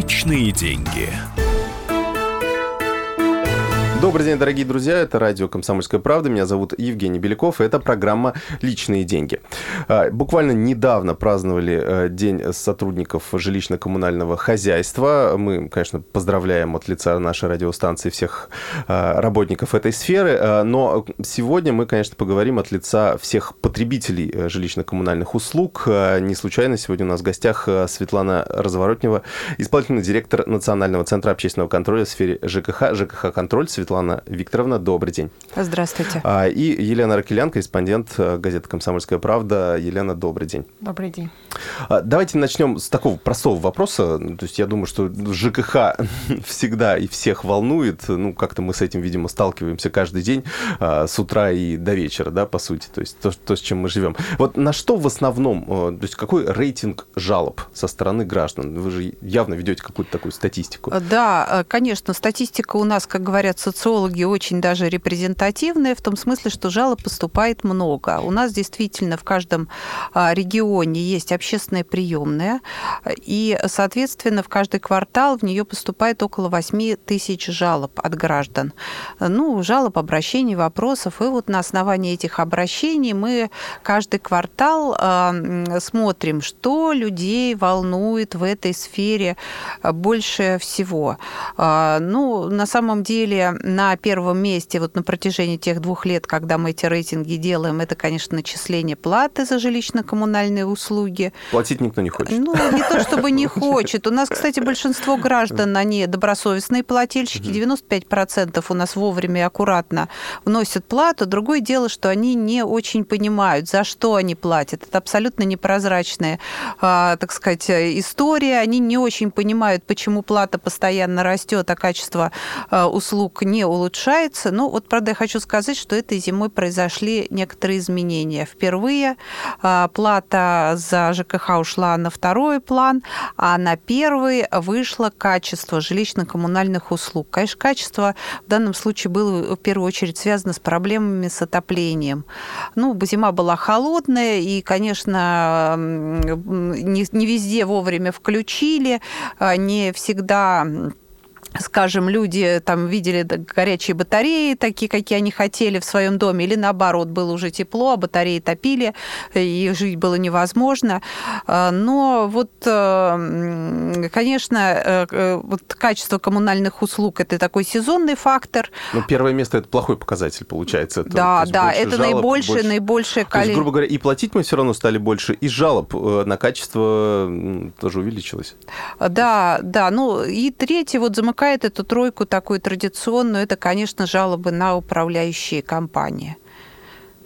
Личные деньги. Добрый день, дорогие друзья. Это радио «Комсомольская правда». Меня зовут Евгений Беляков. И это программа «Личные деньги». А, буквально недавно праздновали э, День сотрудников жилищно-коммунального хозяйства. Мы, конечно, поздравляем от лица нашей радиостанции всех а, работников этой сферы. А, но сегодня мы, конечно, поговорим от лица всех потребителей э, жилищно-коммунальных услуг. Не случайно сегодня у нас в гостях э, Светлана Разворотнева, исполнительный директор Национального центра общественного контроля в сфере ЖКХ. ЖКХ-контроль. Светлана Светлана Викторовна, добрый день. Здравствуйте. А, и Елена Ракелян, корреспондент э, газеты «Комсомольская правда». Елена, добрый день. Добрый день. А, давайте начнем с такого простого вопроса. То есть я думаю, что ЖКХ всегда и всех волнует. Ну, как-то мы с этим, видимо, сталкиваемся каждый день а, с утра и до вечера, да, по сути. То есть то, то, с чем мы живем. Вот на что в основном, э, то есть какой рейтинг жалоб со стороны граждан? Вы же явно ведете какую-то такую статистику. Да, э, конечно, статистика у нас, как говорят социологи, социологи очень даже репрезентативные, в том смысле, что жалоб поступает много. У нас действительно в каждом а, регионе есть общественная приемная, и, соответственно, в каждый квартал в нее поступает около 8 тысяч жалоб от граждан. Ну, жалоб, обращений, вопросов. И вот на основании этих обращений мы каждый квартал а, смотрим, что людей волнует в этой сфере больше всего. А, ну, на самом деле на первом месте вот на протяжении тех двух лет, когда мы эти рейтинги делаем, это, конечно, начисление платы за жилищно-коммунальные услуги. Платить никто не хочет. Ну, не то чтобы не хочет. У нас, кстати, большинство граждан, они добросовестные плательщики, 95% у нас вовремя и аккуратно вносят плату. Другое дело, что они не очень понимают, за что они платят. Это абсолютно непрозрачная, а, так сказать, история. Они не очень понимают, почему плата постоянно растет, а качество а, услуг не улучшается. Ну, вот, правда, я хочу сказать, что этой зимой произошли некоторые изменения. Впервые а, плата за ЖКХ ушла на второй план, а на первый вышло качество жилищно-коммунальных услуг. Конечно, качество в данном случае было в первую очередь связано с проблемами с отоплением. Ну, зима была холодная, и, конечно, не, не везде вовремя включили, а, не всегда скажем, люди там видели горячие батареи, такие, какие они хотели в своем доме, или наоборот, было уже тепло, а батареи топили, и жить было невозможно. А, но вот, э, конечно, э, э, вот качество коммунальных услуг – это такой сезонный фактор. Но первое место – это плохой показатель, получается. Это, да, да, это жалоб, наибольшее, больше... наибольшее количество. То есть, грубо говоря, и платить мы все равно стали больше, и жалоб на качество тоже увеличилось. Да, да. Ну и третье, вот замыкание замыкает эту тройку такую традиционную, это, конечно, жалобы на управляющие компании.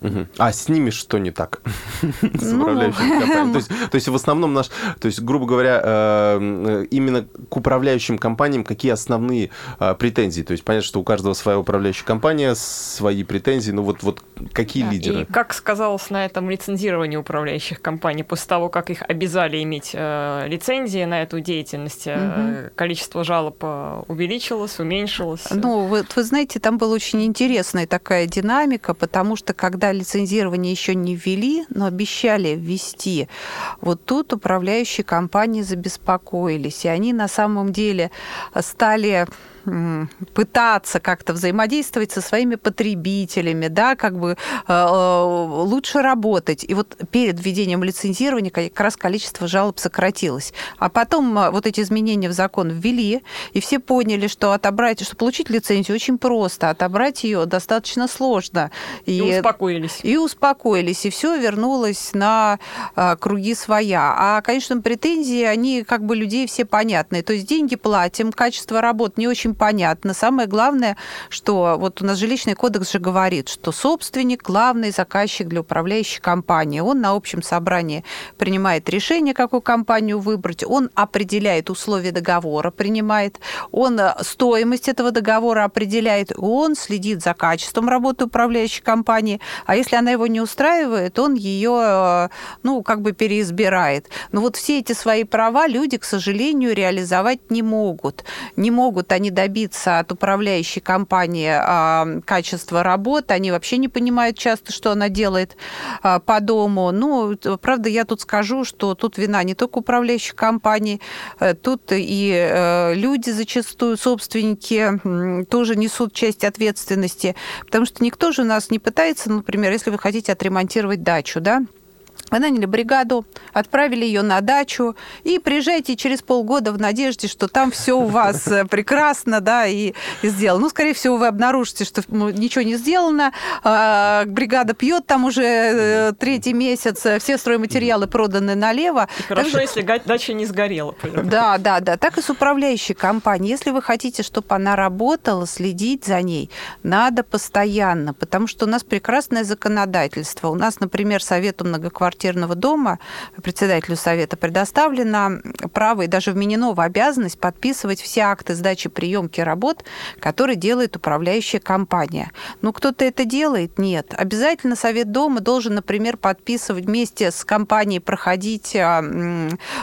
Угу. А с ними что не так? С ну, управляющими компаниями. То есть, то есть в основном наш, то есть, грубо говоря, э, именно к управляющим компаниям какие основные э, претензии? То есть понятно, что у каждого своя управляющая компания, свои претензии, ну вот, вот какие да, лидеры? И как сказалось на этом лицензировании управляющих компаний, после того, как их обязали иметь э, лицензии на эту деятельность, угу. количество жалоб увеличилось, уменьшилось? Ну, вот вы знаете, там была очень интересная такая динамика, потому что когда лицензирование еще не ввели, но обещали ввести, вот тут управляющие компании забеспокоились. И они на самом деле стали пытаться как-то взаимодействовать со своими потребителями, да, как бы э, э, лучше работать. И вот перед введением лицензирования как раз количество жалоб сократилось. А потом э, вот эти изменения в закон ввели, и все поняли, что отобрать, что получить лицензию очень просто, отобрать ее достаточно сложно. И, и успокоились. И успокоились, и все вернулось на круги своя. А, конечно, претензии, они как бы людей все понятные. То есть деньги платим, качество работ не очень понятно. Самое главное, что вот у нас жилищный кодекс же говорит, что собственник – главный заказчик для управляющей компании. Он на общем собрании принимает решение, какую компанию выбрать, он определяет условия договора, принимает, он э, стоимость этого договора определяет, он следит за качеством работы управляющей компании, а если она его не устраивает, он ее, э, ну, как бы переизбирает. Но вот все эти свои права люди, к сожалению, реализовать не могут. Не могут они добиться добиться от управляющей компании а, качества работы. Они вообще не понимают часто, что она делает а, по дому. Ну, правда, я тут скажу, что тут вина не только управляющей компании, э, тут и э, люди зачастую, собственники, тоже несут часть ответственности, потому что никто же у нас не пытается, например, если вы хотите отремонтировать дачу, да, вы наняли бригаду, отправили ее на дачу и приезжайте через полгода в надежде, что там все у вас э, прекрасно, да, и, и сделано. Ну, скорее всего, вы обнаружите, что ну, ничего не сделано, а, бригада пьет там уже э, третий месяц, э, все стройматериалы проданы налево. И хорошо, так если дача не сгорела. Да, да, да. Так и с управляющей компанией. Если вы хотите, чтобы она работала, следить за ней, надо постоянно, потому что у нас прекрасное законодательство. У нас, например, Совету многоквартирных многоквартирного дома председателю совета предоставлено право и даже вменено в обязанность подписывать все акты сдачи приемки работ, которые делает управляющая компания. Ну, кто-то это делает? Нет. Обязательно совет дома должен, например, подписывать вместе с компанией, проходить а,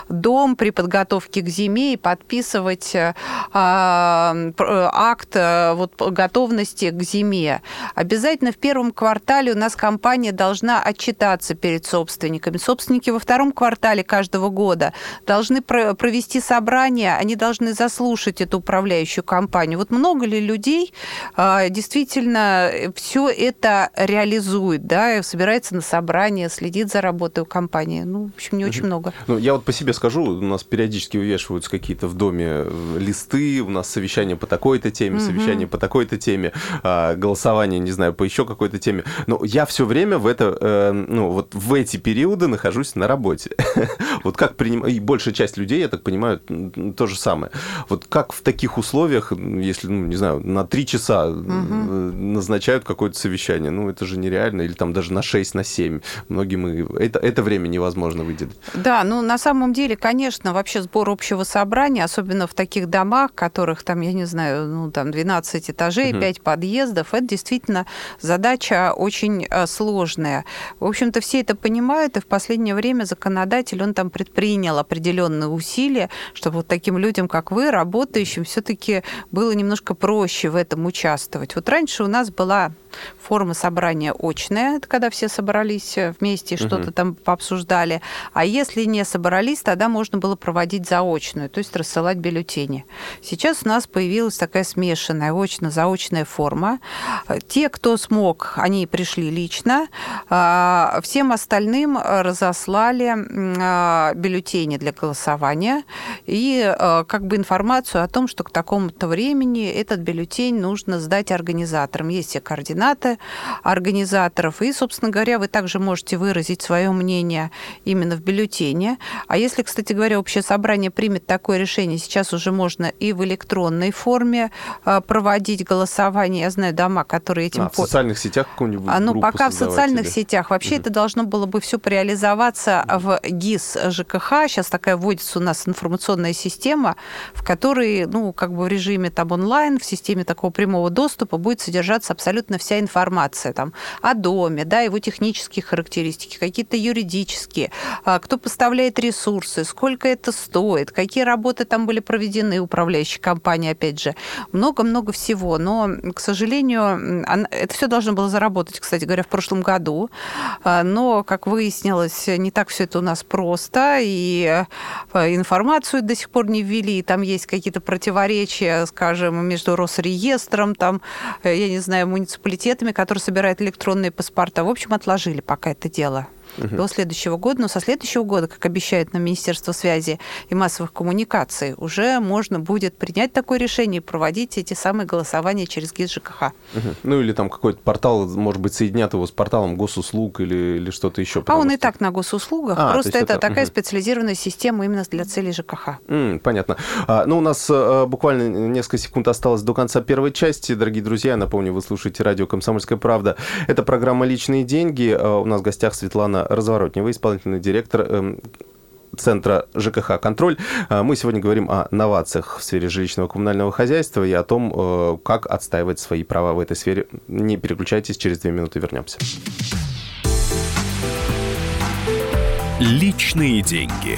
дом при подготовке к зиме и подписывать а, акт а, вот, готовности к зиме. Обязательно в первом квартале у нас компания должна отчитаться перед собственником собственниками. Собственники во втором квартале каждого года должны провести собрание, они должны заслушать эту управляющую компанию. Вот много ли людей а, действительно все это реализует, да, собирается на собрание, следит за работой компании? Ну, в общем, не очень много. Ну, я вот по себе скажу, у нас периодически вывешиваются какие-то в доме э, листы, у нас совещание по такой-то теме, угу. совещание по такой-то теме, а, голосование, не знаю, по еще какой-то теме. Но я все время в это, э, ну, вот в эти периоды нахожусь на работе. вот как принимать... И большая часть людей, я так понимаю, то же самое. Вот как в таких условиях, если, ну, не знаю, на три часа угу. назначают какое-то совещание, ну, это же нереально. Или там даже на 6, на 7. Многим и... это, это время невозможно выделить. Да, ну, на самом деле, конечно, вообще сбор общего собрания, особенно в таких домах, которых там, я не знаю, ну, там 12 этажей, угу. 5 подъездов, это действительно задача очень э, сложная. В общем-то, все это понимают, бывает, и в последнее время законодатель, он там предпринял определенные усилия, чтобы вот таким людям, как вы, работающим, все-таки было немножко проще в этом участвовать. Вот раньше у нас была форма собрания очная, это когда все собрались вместе, что-то угу. там пообсуждали. А если не собрались, тогда можно было проводить заочную, то есть рассылать бюллетени. Сейчас у нас появилась такая смешанная очно-заочная форма. Те, кто смог, они пришли лично. А, всем остальным разослали а, бюллетени для голосования и а, как бы информацию о том, что к такому-то времени этот бюллетень нужно сдать организаторам. Есть все координаты организаторов. И, собственно говоря, вы также можете выразить свое мнение именно в бюллетене. А если, кстати говоря, общее собрание примет такое решение, сейчас уже можно и в электронной форме проводить голосование. Я знаю дома, которые этим... А, в социальных сетях какую-нибудь а, Ну, пока в социальных или... сетях. Вообще угу. это должно было бы все реализоваться в ГИС ЖКХ. Сейчас такая вводится у нас информационная система, в которой, ну, как бы в режиме там онлайн, в системе такого прямого доступа будет содержаться абсолютно вся информация там, о доме, да, его технические характеристики, какие-то юридические, а, кто поставляет ресурсы, сколько это стоит, какие работы там были проведены управляющей компанией, опять же, много-много всего. Но, к сожалению, это все должно было заработать, кстати говоря, в прошлом году. А, но, как выяснилось, не так все это у нас просто, и а, информацию до сих пор не ввели, там есть какие-то противоречия, скажем, между Росреестром, там, э, я не знаю, муниципалитетом, университетами, которые собирают электронные паспорта. В общем, отложили пока это дело угу. до следующего года. Но со следующего года, как обещает нам Министерство связи и массовых коммуникаций, уже можно будет принять такое решение и проводить эти самые голосования через ГИС ЖКХ. Угу. Ну или там какой-то портал, может быть, соединят его с порталом госуслуг или, или что-то еще. А он что... и так на госуслугах, а, просто это, это такая угу. специализированная система именно для целей ЖКХ. М, понятно. А, ну, у нас а, буквально несколько секунд осталось до конца первой части. Дорогие друзья, напомню, вы слушаете радио «Комсомольская правда». Это программа «Личные деньги». А, у нас в гостях Светлана Разворотнева, исполнительный директор эм, Центра ЖКХ «Контроль». А, мы сегодня говорим о новациях в сфере жилищного коммунального хозяйства и о том, э, как отстаивать свои права в этой сфере. Не переключайтесь, через две минуты вернемся. Личные деньги.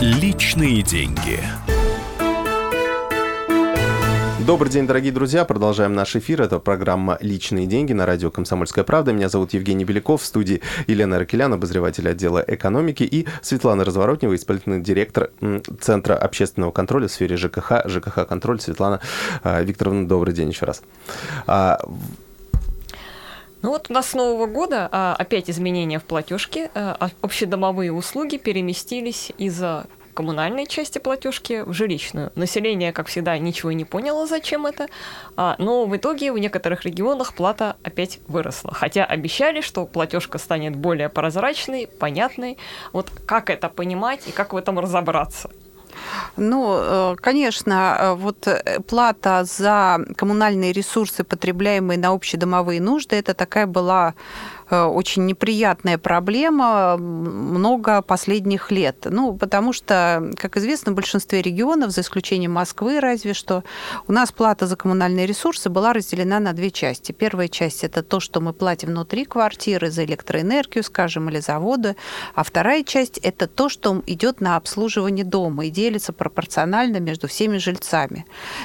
Личные деньги. Добрый день, дорогие друзья. Продолжаем наш эфир. Это программа «Личные деньги» на радио «Комсомольская правда». Меня зовут Евгений Беляков. В студии Елена Ракелян, обозреватель отдела экономики, и Светлана Разворотнева, исполнительный директор Центра общественного контроля в сфере ЖКХ. ЖКХ-контроль. Светлана а, Викторовна, добрый день еще раз. А, ну вот у нас с Нового года а, опять изменения в платежке. А, общедомовые услуги переместились из коммунальной части платежки в жилищную. Население, как всегда, ничего не поняло, зачем это, а, но в итоге в некоторых регионах плата опять выросла. Хотя обещали, что платежка станет более прозрачной, понятной. Вот как это понимать и как в этом разобраться? Ну, э, конечно, э, вот э, плата за коммунальные ресурсы, потребляемые на общедомовые нужды, это такая была очень неприятная проблема много последних лет. Ну, потому что, как известно, в большинстве регионов, за исключением Москвы разве что, у нас плата за коммунальные ресурсы была разделена на две части. Первая часть – это то, что мы платим внутри квартиры за электроэнергию, скажем, или за воду. А вторая часть – это то, что идет на обслуживание дома и делится пропорционально между всеми жильцами.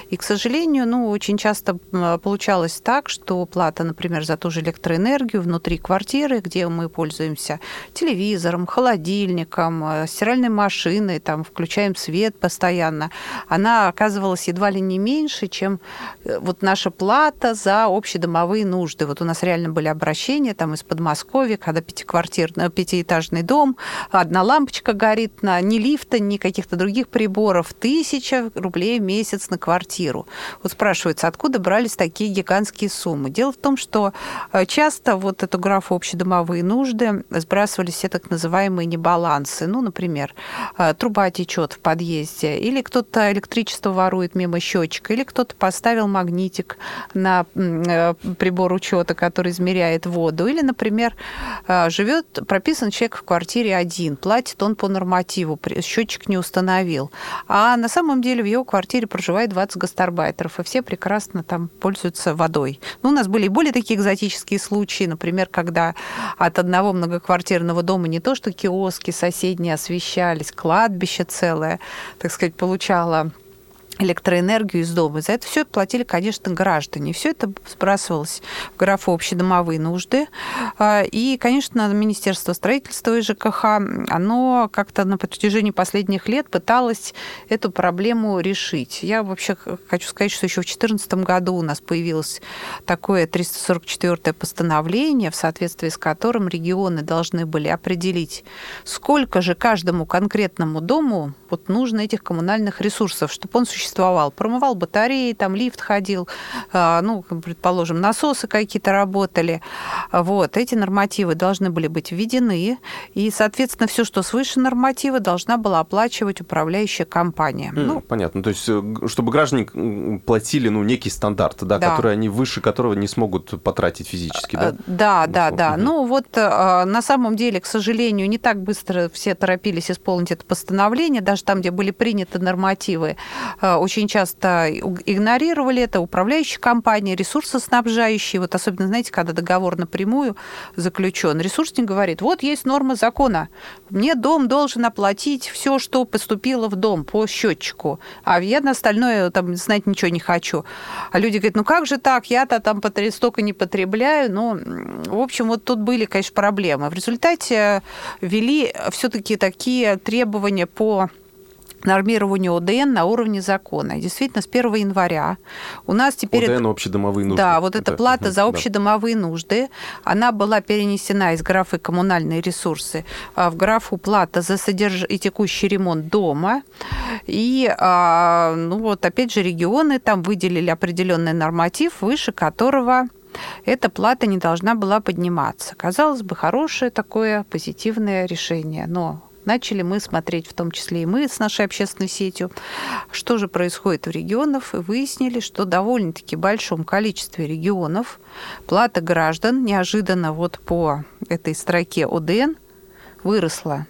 И, к сожалению, ну, очень часто получалось так, что плата, например, за ту же электроэнергию внутри квартиры квартиры, где мы пользуемся телевизором, холодильником, э, стиральной машиной, там включаем свет постоянно, она оказывалась едва ли не меньше, чем э, вот наша плата за общедомовые нужды. Вот у нас реально были обращения там из Подмосковья, когда пятиквартирный, пятиэтажный дом, одна лампочка горит, на, ни лифта, ни каких-то других приборов, тысяча рублей в месяц на квартиру. Вот спрашивается, откуда брались такие гигантские суммы? Дело в том, что э, часто вот эту графу в общедомовые нужды сбрасывались все так называемые небалансы. Ну, например, э, труба течет в подъезде, или кто-то электричество ворует мимо счетчика, или кто-то поставил магнитик на э, прибор учета, который измеряет воду, или, например, э, живет прописан человек в квартире один, платит он по нормативу, счетчик не установил, а на самом деле в его квартире проживает 20 гастарбайтеров, и все прекрасно там пользуются водой. Ну, у нас были и более такие экзотические случаи, например, когда когда от одного многоквартирного дома не то что киоски соседние освещались, кладбище целое, так сказать, получало электроэнергию из дома. За это все платили, конечно, граждане. Все это сбрасывалось в графу общедомовые нужды. А, и, конечно, Министерство строительства и ЖКХ, оно как-то на протяжении последних лет пыталось эту проблему решить. Я вообще хочу сказать, что еще в 2014 году у нас появилось такое 344-е постановление, в соответствии с которым регионы должны были определить, сколько же каждому конкретному дому вот нужно этих коммунальных ресурсов, чтобы он существовал существовал. Промывал батареи, там лифт ходил, а, ну, предположим, насосы какие-то работали. Вот. Эти нормативы должны были быть введены, и, соответственно, все, что свыше норматива, должна была оплачивать управляющая компания. Mm, ну, понятно. То есть, э, чтобы граждане платили ну, некий стандарт, да, да. который они выше которого не смогут потратить физически, да? Да, да, да. Угу. Ну, вот э, на самом деле, к сожалению, не так быстро все торопились исполнить это постановление, даже там, где были приняты нормативы, э, очень часто игнорировали это управляющие компании, ресурсоснабжающие. Вот особенно, знаете, когда договор напрямую заключен, ресурсник говорит, вот есть норма закона, мне дом должен оплатить все, что поступило в дом по счетчику, а я на остальное там знать ничего не хочу. А люди говорят, ну как же так, я-то там столько не потребляю. Ну, в общем, вот тут были, конечно, проблемы. В результате ввели все-таки такие требования по нормированию ОДН на уровне закона. И действительно, с 1 января у нас теперь... ОДН – общедомовые нужды. Да, вот эта это... плата за общедомовые да. нужды, она была перенесена из графы «коммунальные ресурсы» в графу «плата за содерж... и текущий ремонт дома». И, а, ну вот, опять же, регионы там выделили определенный норматив, выше которого эта плата не должна была подниматься. Казалось бы, хорошее такое позитивное решение, но начали мы смотреть, в том числе и мы с нашей общественной сетью, что же происходит в регионах, и выяснили, что довольно-таки большом количестве регионов плата граждан неожиданно вот по этой строке ОДН выросла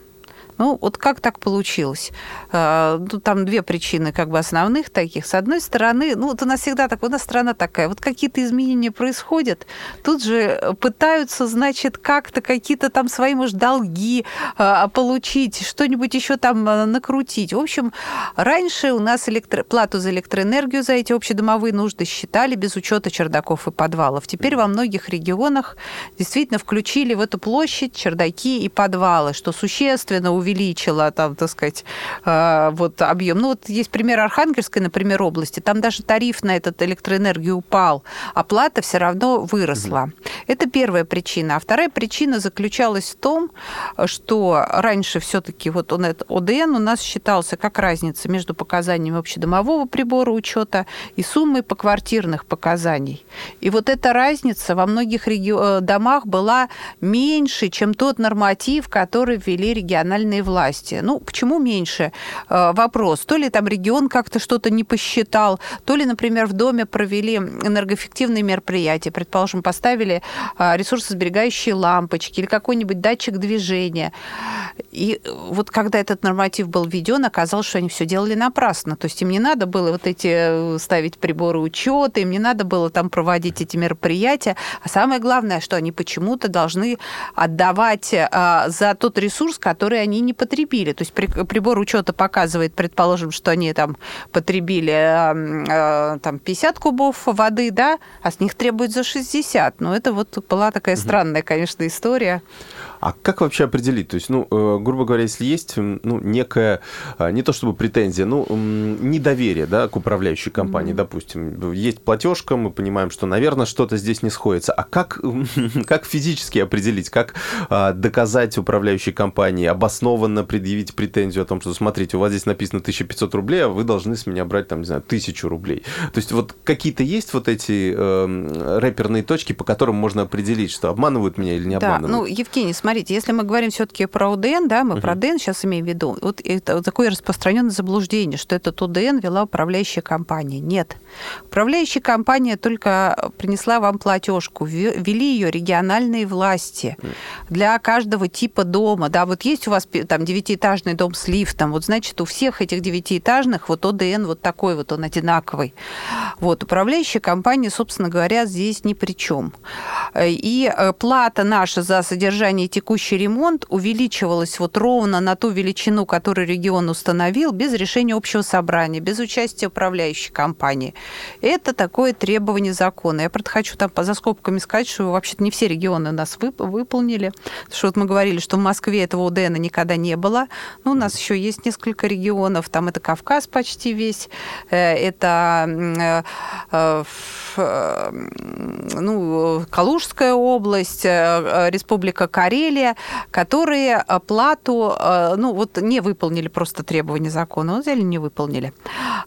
ну, вот как так получилось? А, ну, там две причины как бы основных таких. С одной стороны, ну, вот у нас всегда так, у нас страна такая, вот какие-то изменения происходят, тут же пытаются, значит, как-то какие-то там свои, может, долги а, получить, что-нибудь еще там а, накрутить. В общем, раньше у нас электро... плату за электроэнергию за эти общедомовые нужды считали без учета чердаков и подвалов. Теперь во многих регионах действительно включили в эту площадь чердаки и подвалы, что существенно увеличило увеличила там, так сказать, э, вот объем. Ну, вот есть пример Архангельской, например, области. Там даже тариф на этот электроэнергию упал, оплата все равно выросла. Угу. Это первая причина. А вторая причина заключалась в том, что раньше все-таки вот он, этот ОДН у нас считался как разница между показаниями общедомового прибора учета и суммой поквартирных показаний. И вот эта разница во многих реги... Э, домах была меньше, чем тот норматив, который ввели региональные региональные власти. Ну, почему меньше? Э, вопрос. То ли там регион как-то что-то не посчитал, то ли, например, в доме провели энергоэффективные мероприятия, предположим, поставили э, ресурсосберегающие лампочки или какой-нибудь датчик движения. И вот когда этот норматив был введен, оказалось, что они все делали напрасно. То есть им не надо было вот эти э, ставить приборы учета, им не надо было там проводить эти мероприятия. А самое главное, что они почему-то должны отдавать за тот ресурс, который они не потребили. То есть прибор учета показывает, предположим, что они там потребили э, там 50 кубов воды, да, а с них требуют за 60. Но это вот была такая странная, конечно, история. А как вообще определить? То есть, ну, э, грубо говоря, если есть ну, некая, э, не то чтобы претензия, ну, недоверие да, к управляющей компании, mm-hmm. допустим, есть платежка, мы понимаем, что, наверное, что-то здесь не сходится. А как, как физически определить, как а, доказать управляющей компании, обоснованно предъявить претензию о том, что, смотрите, у вас здесь написано 1500 рублей, а вы должны с меня брать, там, не знаю, 1000 рублей. То есть вот какие-то есть вот эти э, рэперные точки, по которым можно определить, что обманывают меня или не да, обманывают? ну, Евгений, смотрите, если мы говорим все-таки про УДН, да, мы uh-huh. про ДН сейчас имеем в виду, вот это вот такое распространенное заблуждение, что этот УДН вела управляющая компания. Нет. Управляющая компания только принесла вам платежку, ввели ее региональные власти для каждого типа дома. Да, вот есть у вас там девятиэтажный дом с лифтом, вот значит у всех этих девятиэтажных вот ОДН вот такой вот, он одинаковый. Вот, управляющая компания, собственно говоря, здесь ни при чем. И э, плата наша за содержание текущий ремонт увеличивалась вот ровно на ту величину, которую регион установил, без решения общего собрания, без участия управляющей компании. Это такое требование закона. Я, правда, хочу там за скобками сказать, что вообще-то не все регионы нас вып- выполнили. Потому что вот мы говорили, что в Москве этого УДН никогда не было. Но у нас еще есть несколько регионов. Там это Кавказ почти весь, э, это э, э, ну, Калужская область, Республика Корея, Карелия, которые плату, э, ну, вот не выполнили просто требования закона, вот взяли, не выполнили.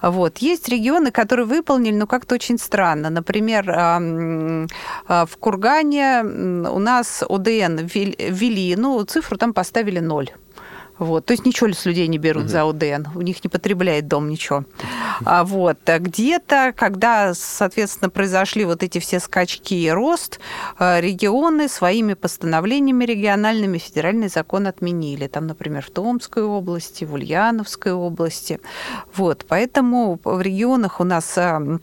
Вот. Есть регионы, которые выполнили, но как-то очень странно. Например, э, в Кургане у нас ОДН ввели, ну, цифру там поставили ноль. Вот. То есть ничего с людей не берут угу. за ОДН, у них не потребляет дом ничего. А вот а где-то, когда, соответственно, произошли вот эти все скачки и рост, э, регионы своими постановлениями региональными федеральный закон отменили. Там, например, в Томской области, в Ульяновской области. Вот. Поэтому в регионах у нас э,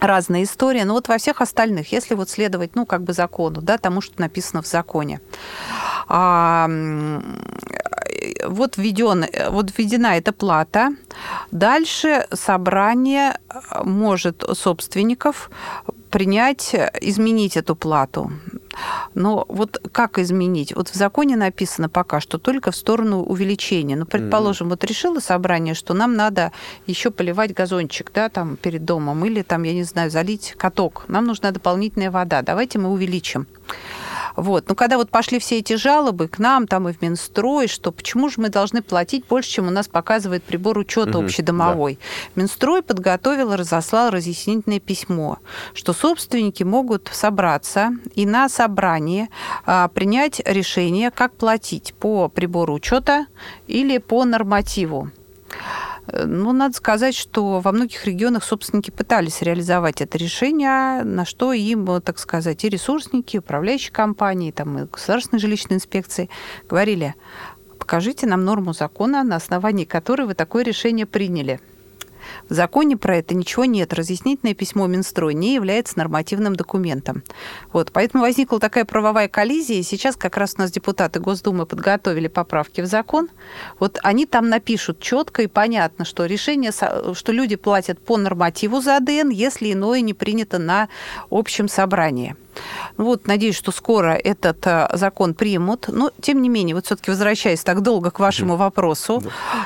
разная история, но вот во всех остальных, если вот следовать, ну, как бы закону, да, тому, что написано в законе, а, вот, введен, вот введена эта плата. Дальше собрание может собственников принять, изменить эту плату. Но вот как изменить? Вот в законе написано пока, что только в сторону увеличения. Ну, предположим, mm-hmm. вот решило собрание, что нам надо еще поливать газончик, да, там перед домом, или там, я не знаю, залить каток. Нам нужна дополнительная вода. Давайте мы увеличим. Вот. Но когда вот пошли все эти жалобы к нам, там и в Минстрой, что почему же мы должны платить больше, чем у нас показывает прибор учета Мгм, общедомовой. Минстрой подготовил и разослал разъяснительное письмо, что собственники могут собраться и на собрании а, принять решение, как платить по прибору учета или по нормативу. Э, Ну, надо сказать, что во многих регионах собственники пытались реализовать это решение, на что им, так сказать, и ресурсники, и управляющие компании, там, и государственные жилищные инспекции говорили, покажите нам норму закона, на основании которой вы такое решение приняли. В законе про это ничего нет. Разъяснительное письмо Минстрой не является нормативным документом. Вот, поэтому возникла такая правовая коллизия. Сейчас как раз у нас депутаты Госдумы подготовили поправки в закон. Вот они там напишут четко и понятно, что решение, что люди платят по нормативу за АДН, если иное не принято на общем собрании. Вот, надеюсь, что скоро этот э, закон примут. Но, тем не менее, вот все-таки возвращаясь так долго к вашему вопросу,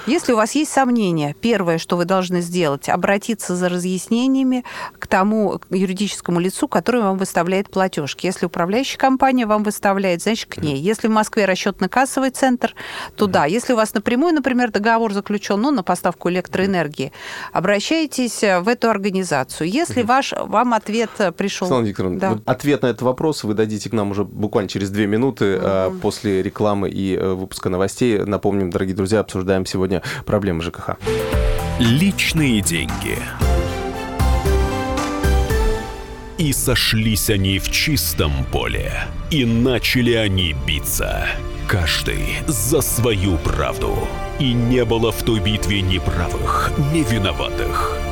если у вас есть сомнения, первое, что вы должны сделать, обратиться за разъяснениями к тому юридическому лицу, который вам выставляет платежки. Если управляющая компания вам выставляет, значит, к ней. Если в Москве расчетно-кассовый центр, то да. Если у вас напрямую, например, договор заключен ну, на поставку электроэнергии, обращайтесь э, в эту организацию. Если ваш, вам ответ э, пришел... Светлана Викторовна, Да. вот ответ на этот вопрос вы дадите к нам уже буквально через две минуты а, после рекламы и э, выпуска новостей. Напомним, дорогие друзья, обсуждаем сегодня проблемы ЖКХ. Личные деньги. И сошлись они в чистом поле, и начали они биться. Каждый за свою правду. И не было в той битве ни правых, ни виноватых.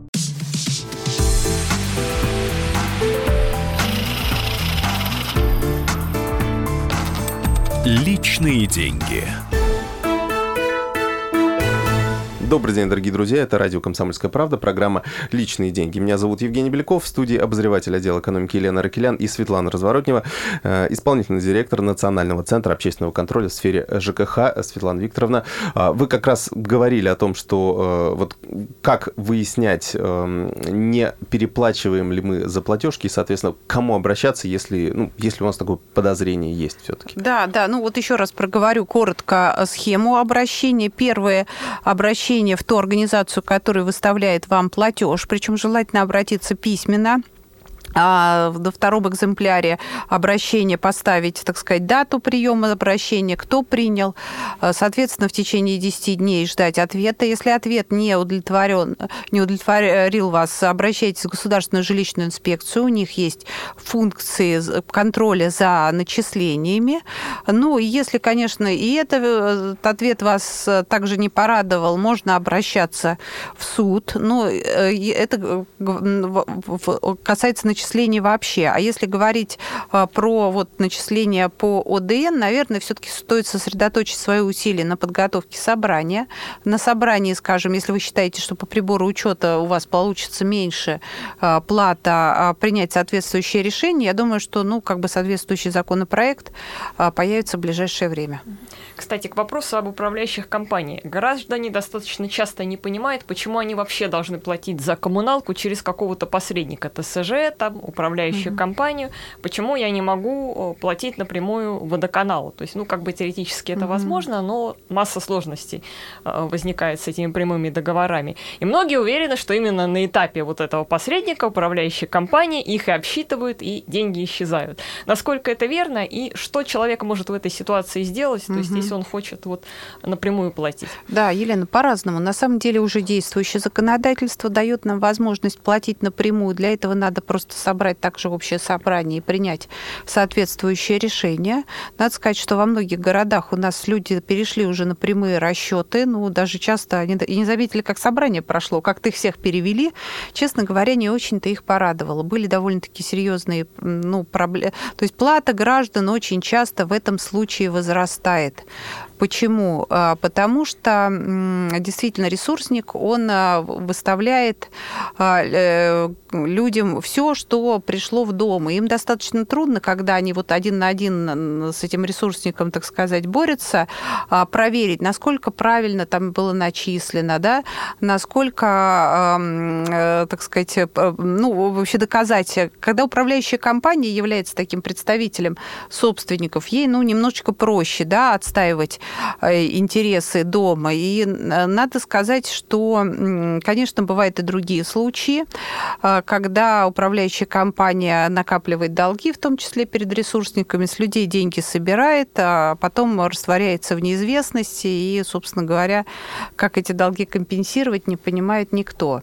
Личные деньги. Добрый день, дорогие друзья. Это радио «Комсомольская правда», программа «Личные деньги». Меня зовут Евгений Беляков. В студии обозреватель отдела экономики Елена Ракелян и Светлана Разворотнева, э, исполнительный директор Национального центра общественного контроля в сфере ЖКХ Светлана Викторовна. А, Вы как раз говорили о том, что э, вот как выяснять, э, не переплачиваем ли мы за платежки, и, соответственно, к кому обращаться, если, ну, если у нас такое подозрение есть все-таки. Да, да. Ну вот еще раз проговорю коротко э, схему обращения. Первое обращение в ту организацию, которая выставляет вам платеж, причем желательно обратиться письменно. А во втором экземпляре обращения поставить, так сказать, дату приема обращения, кто принял. А, Соответственно, в течение 10 дней ждать ответа. Если ответ не удовлетворен, не удовлетворил вас, обращайтесь в Государственную жилищную инспекцию. У них есть функции контроля за начислениями. Ну, и если, конечно, и это, э, этот ответ вас э, также не порадовал, можно обращаться в суд. Ну, э, это э, г- начислений вообще. А если говорить э, про вот начисления по ОДН, наверное, все-таки стоит сосредоточить свои усилия на подготовке собрания. На собрании, скажем, если вы считаете, что по прибору учета у вас получится меньше э, плата, а принять соответствующее решение, я думаю, что, ну, как бы соответствующий законопроект появится в ближайшее время. Кстати, к вопросу об управляющих компаниях. Граждане достаточно часто не понимают, почему они вообще должны платить за коммуналку через какого-то посредника, ТСЖ, там, управляющую компанию. Почему я не могу э, платить напрямую водоканалу? То есть, ну, как бы теоретически это возможно, но масса сложностей э, возникает с этими прямыми договорами. И многие уверены, что именно на этапе вот этого посредника управляющая компания их и обсчитывают, и деньги исчезают. Насколько это верно, и что человек может в этой ситуации сделать, то есть если он хочет вот напрямую платить. Да, Елена, по-разному. На самом деле уже действующее законодательство дает нам возможность платить напрямую. Для этого надо просто собрать также общее собрание и принять соответствующее решение. Надо сказать, что во многих городах у нас люди перешли уже на прямые расчеты, ну, даже часто они и не заметили, как собрание прошло, как-то их всех перевели. Честно говоря, не очень-то их порадовало. Были довольно-таки серьезные ну, проблемы. То есть плата граждан очень часто в этом случае возрастает. Почему? А, потому что действительно ресурсник, он а, выставляет а, э, людям все, что пришло в дом. И им достаточно трудно, когда они вот один на один с этим ресурсником, так сказать, борются, проверить, насколько правильно там было начислено, да, насколько, э, так сказать, ну, вообще доказать. Когда управляющая компания является таким представителем собственников, ей, ну, немножечко проще, да, отстаивать интересы дома. И э, надо сказать, что, конечно, бывают и другие случаи, э, когда управляющая компания накапливает долги, в том числе перед ресурсниками, с людей деньги собирает, а потом растворяется в неизвестности, и, собственно говоря, как эти долги компенсировать, не понимает никто.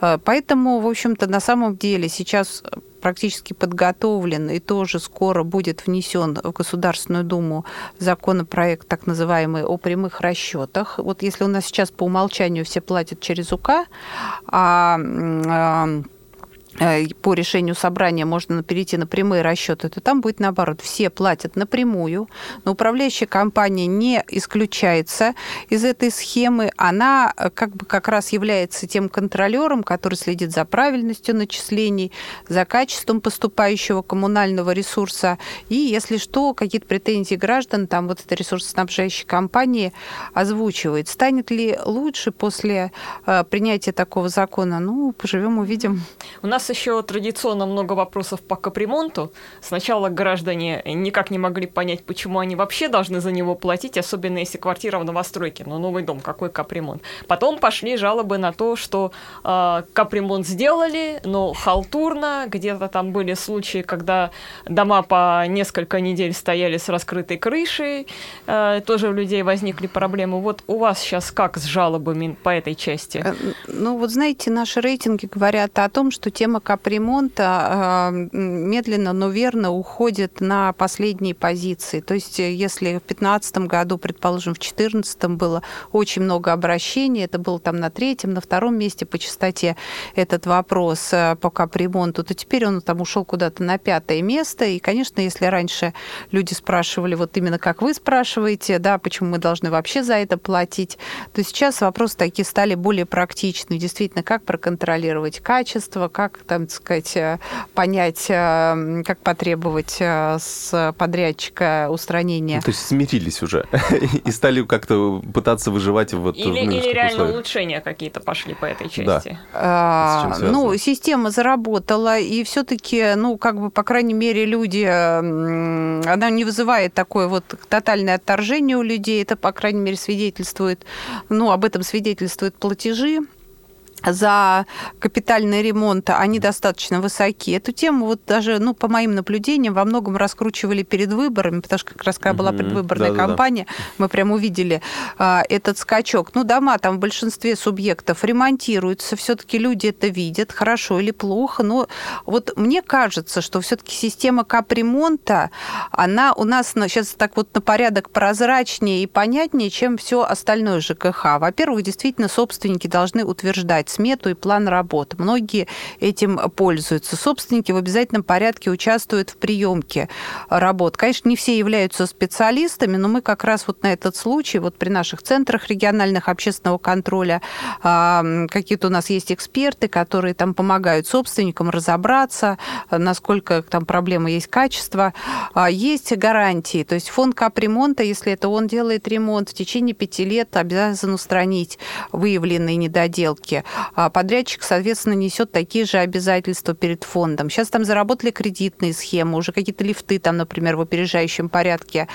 Поэтому, в общем-то, на самом деле сейчас практически подготовлен и тоже скоро будет внесен в Государственную Думу законопроект так называемый о прямых расчетах. Вот если у нас сейчас по умолчанию все платят через УК, а, а по решению собрания можно перейти на прямые расчеты, то там будет наоборот. Все платят напрямую, но управляющая компания не исключается из этой схемы. Она э, как бы как раз является тем контролером, который следит за правильностью начислений, за качеством поступающего коммунального ресурса. И если что, какие-то претензии граждан, там вот эта ресурсоснабжающая компания озвучивает. Станет ли лучше после э, принятия такого закона? Ну, поживем, увидим. У нас нас еще традиционно много вопросов по капремонту. Сначала граждане никак не могли понять, почему они вообще должны за него платить, особенно если квартира в новостройке, но новый дом, какой капремонт. Потом пошли жалобы на то, что э, капремонт сделали, но халтурно, где-то там были случаи, когда дома по несколько недель стояли с раскрытой крышей, э, тоже у людей возникли проблемы. Вот у вас сейчас как с жалобами по этой части? Э, ну вот знаете, наши рейтинги говорят о том, что тема система капремонта а, медленно, но верно уходит на последние позиции. То есть э, если в 2015 году, предположим, в 2014 было очень много обращений, это было там на третьем, на втором месте по частоте этот вопрос э, по капремонту, то теперь он там ушел куда-то на пятое место. И, конечно, если раньше люди спрашивали, вот именно как вы спрашиваете, да, почему мы должны вообще за это платить, то сейчас вопросы такие стали более практичны. Действительно, как проконтролировать качество, как там, так сказать, э, понять, э, как потребовать э, с подрядчика устранения. Ну, то есть смирились уже и стали как-то пытаться выживать вот или, в Или реально условиях. улучшения какие-то пошли по этой части. Да. А, ну, система заработала, и все-таки, ну, как бы, по крайней мере, люди, она не вызывает такое вот тотальное отторжение у людей, это, по крайней мере, свидетельствует, ну, об этом свидетельствуют платежи за капитальный ремонт, они достаточно высоки. Эту тему вот даже, ну, по моим наблюдениям, во многом раскручивали перед выборами, потому что как раз когда была предвыборная да, кампания, да, да. мы прям увидели а, этот скачок. Ну, дома там в большинстве субъектов ремонтируются, все-таки люди это видят, хорошо или плохо, но вот мне кажется, что все-таки система капремонта, она у нас ну, сейчас так вот на порядок прозрачнее и понятнее, чем все остальное ЖКХ. Во-первых, действительно, собственники должны утверждать смету и план работ. Многие этим пользуются. Собственники в обязательном порядке участвуют в приемке работ. Конечно, не все являются специалистами, но мы как раз вот на этот случай, вот при наших центрах региональных общественного контроля, а, какие-то у нас есть эксперты, которые там помогают собственникам разобраться, насколько там проблемы есть качество. А, есть гарантии, то есть фонд капремонта, если это он делает ремонт, в течение пяти лет обязан устранить выявленные недоделки. А подрядчик, соответственно, несет такие же обязательства перед фондом. Сейчас там заработали кредитные схемы, уже какие-то лифты там, например, в опережающем порядке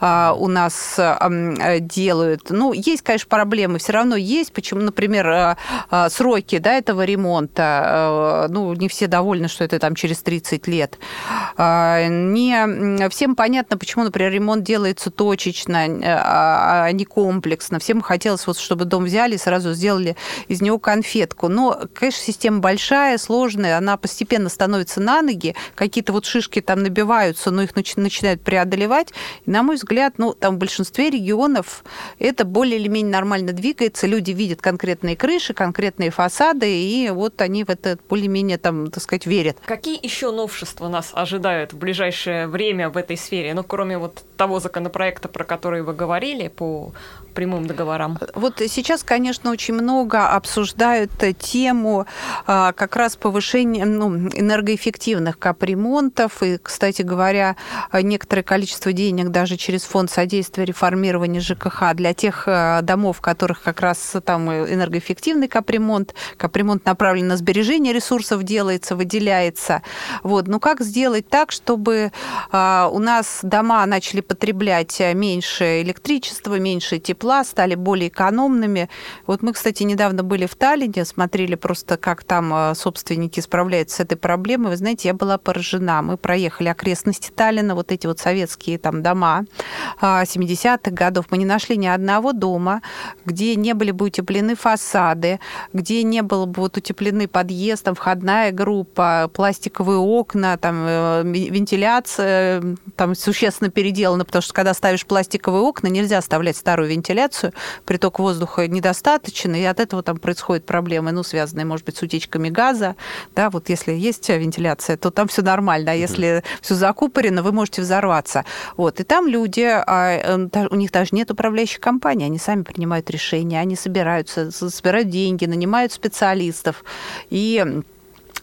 а, у нас а, делают. Ну, есть, конечно, проблемы, все равно есть. Почему, например, а, а, сроки да, этого ремонта, ну, не все довольны, что это там через 30 лет. А, не всем понятно, почему, например, ремонт делается точечно, а, не комплексно. Всем хотелось, вот, чтобы дом взяли сразу сделали из него конфетку. Но, конечно, система большая, сложная, она постепенно становится на ноги, какие-то вот шишки там набиваются, но их начи- начинают преодолевать. И, на мой взгляд, ну, там в большинстве регионов это более или менее нормально двигается, люди видят конкретные крыши, конкретные фасады, и вот они в это более-менее там, так сказать, верят. Какие еще новшества нас ожидают в ближайшее время в этой сфере? Ну, кроме вот того законопроекта, про который вы говорили, по прямым договорам? Вот сейчас, конечно, очень много обсуждают тему а, как раз повышения ну, энергоэффективных капремонтов. И, кстати говоря, некоторое количество денег даже через фонд содействия реформирования ЖКХ для тех а, домов, в которых как раз там энергоэффективный капремонт, капремонт направлен на сбережение ресурсов делается, выделяется. Вот. Ну как сделать так, чтобы а, у нас дома начали потреблять меньше электричества, меньше тепла, стали более экономными. Вот мы, кстати, недавно были в Таллине, смотрели просто, как там а, собственники справляются с этой проблемой. Вы знаете, я была поражена. Мы проехали окрестности Таллина, вот эти вот советские там дома 70-х годов. Мы не нашли ни одного дома, где не были бы утеплены фасады, где не было бы вот утеплены подъезд, там входная группа, пластиковые окна, там э, вентиляция там существенно переделана, потому что когда ставишь пластиковые окна, нельзя оставлять старую вентиляцию, приток воздуха недостаточен, и от этого там происходят проблемы, ну, связанные, может быть, с утечками газа, да, вот если есть вентиляция, то там все нормально, а если все закупорено, вы можете взорваться. Вот, и там люди, а, э, у них даже нет управляющих компаний, они сами принимают решения, они собираются, собирают деньги, нанимают специалистов, и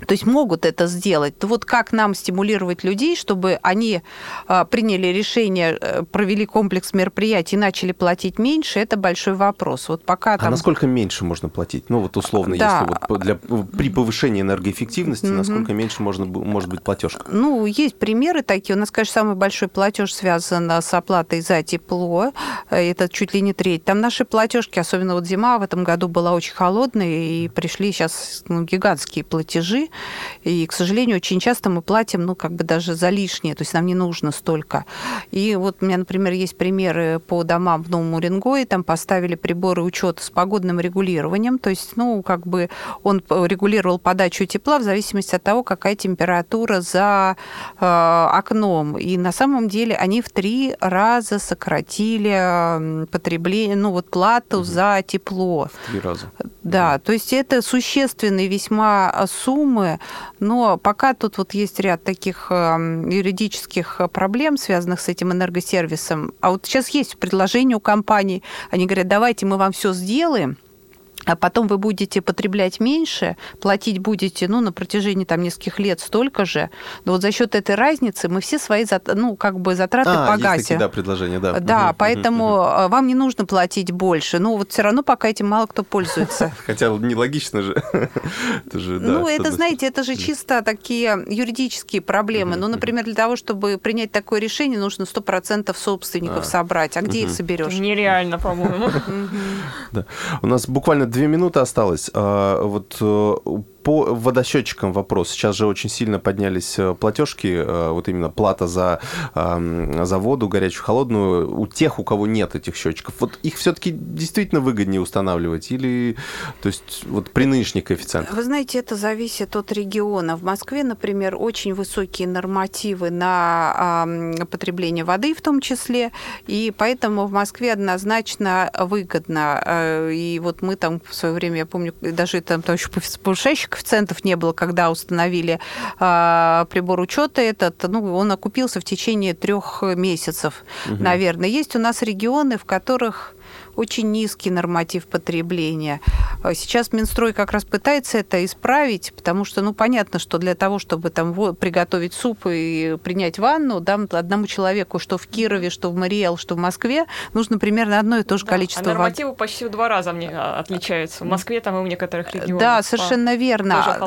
то есть могут это сделать. То вот как нам стимулировать людей, чтобы они а, приняли решение, э, провели комплекс мероприятий и начали платить меньше, это большой вопрос. Вот пока а там... насколько меньше можно платить? Ну вот условно, Да. если вот для, при повышении энергоэффективности, насколько меньше можно, может быть платежка? Ну, есть примеры такие. У нас, конечно, самый большой платеж связан с оплатой за тепло. Это чуть ли не треть. Там наши платежки, особенно вот зима в этом году была очень холодной, и пришли сейчас ну, гигантские платежи. И, к сожалению, очень часто мы платим, ну, как бы даже за лишнее, то есть нам не нужно столько. И вот у меня, например, есть примеры по домам в Новом Уренгое, там поставили приборы учета с погодным регулированием, то есть, ну, как бы он регулировал подачу тепла в зависимости от того, какая температура за э, окном. И на самом деле они в три раза сократили потребление, ну, вот плату за тепло. Три раза. Да, то есть это существенные весьма суммы, но пока тут вот есть ряд таких э, юридических проблем, связанных с этим энергосервисом. А вот сейчас есть предложение у компаний, они говорят, давайте мы вам все сделаем, а потом вы будете потреблять меньше, платить будете, ну, на протяжении там нескольких лет столько же, но вот за счет этой разницы мы все свои, зат- ну, как бы затраты А, есть погасим. такие, да, предложения, да. Да, Мгм, поэтому э, вам не нужно платить больше. Но вот все равно пока этим мало кто пользуется. Хотя нелогично же. Это же, да, Ну, это, знаете, это же чисто такие юридические проблемы. Ну, например, для того, чтобы принять такое решение, нужно 100% собственников А. собрать. А где их соберешь? Нереально, по-моему. Да. У нас буквально две минуты осталось. А, Вот э, по водосчетчикам вопрос. Сейчас же очень сильно поднялись э, платежки, э, вот именно плата за, ам, за воду, горячую, холодную, у тех, у кого нет этих счетчиков. Вот их все-таки действительно выгоднее устанавливать? Или, то есть, вот при нынешних коэффициентах? Вы знаете, это зависит от региона. В Москве, например, очень высокие нормативы на потребление воды в том числе, и поэтому в Москве однозначно выгодно. Э, И вот мы там в свое время, я помню, даже там, там еще повышающих коэффициентов не было, когда установили а, прибор учета этот, ну, он окупился в течение трех месяцев, наверное. Есть у нас регионы, в которых очень низкий норматив потребления. А Сейчас Минстрой как раз пытается это исправить, потому что, ну, понятно, что для того, чтобы там приготовить суп и принять ванну, да, одному человеку, что в Кирове, что в Мариэл, что в Москве, нужно примерно одно и то же Да, количество а воды. нормативы почти в два раза мне а, отличаются. В Москве там и в некоторых регионах. Да, по совершенно верно.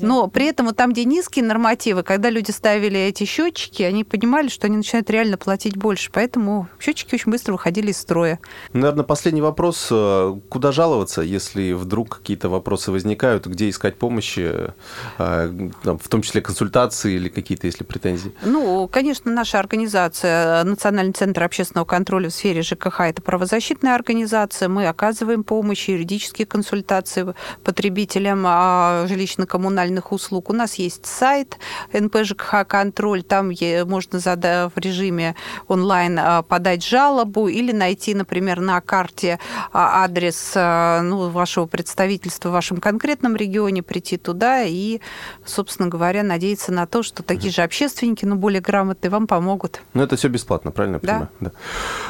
Но при этом вот там, где низкие нормативы, когда люди ставили эти счетчики, они понимали, что они начинают реально платить больше. Поэтому счетчики очень быстро выходили из строя. Наверное, последний вопрос. Э, Куда жаловаться, если вдруг какие-то вопросы возникают? Где искать помощи? Э, В том числе консультации или какие-то, если претензии? Ну, конечно, наша организация, Национальный центр общественного контроля в сфере ЖКХ, это правозащитная организация. Мы оказываем помощь, юридические консультации потребителям а, жилищно-коммунальных услуг. У нас есть сайт НП ЖКХ контроль, там можно в режиме онлайн а, подать жалобу или найти, например, на карте а, адрес а, ну, вашего представительства в вашем конкретном регионе, прийти туда и, собственно говоря, надеяться на то, что такие же общественники, но более грамотные, вам помогут. Ну, это все бесплатно, правильно я Да. понимаю? Да.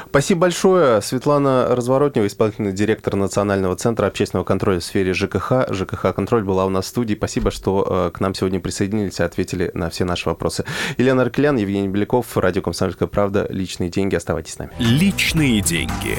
Спасибо большое. Светлана Разворотнева, исполнительный директор Национального центра общественного контроля в сфере ЖКХ. ЖКХ «Контроль» была у нас в студии. Спасибо, что э, к нам сегодня присоединились и ответили на все наши вопросы. Елена Аркелян, Евгений Беляков, радио «Комсомольская правда». Личные деньги. Оставайтесь с нами. Личные деньги.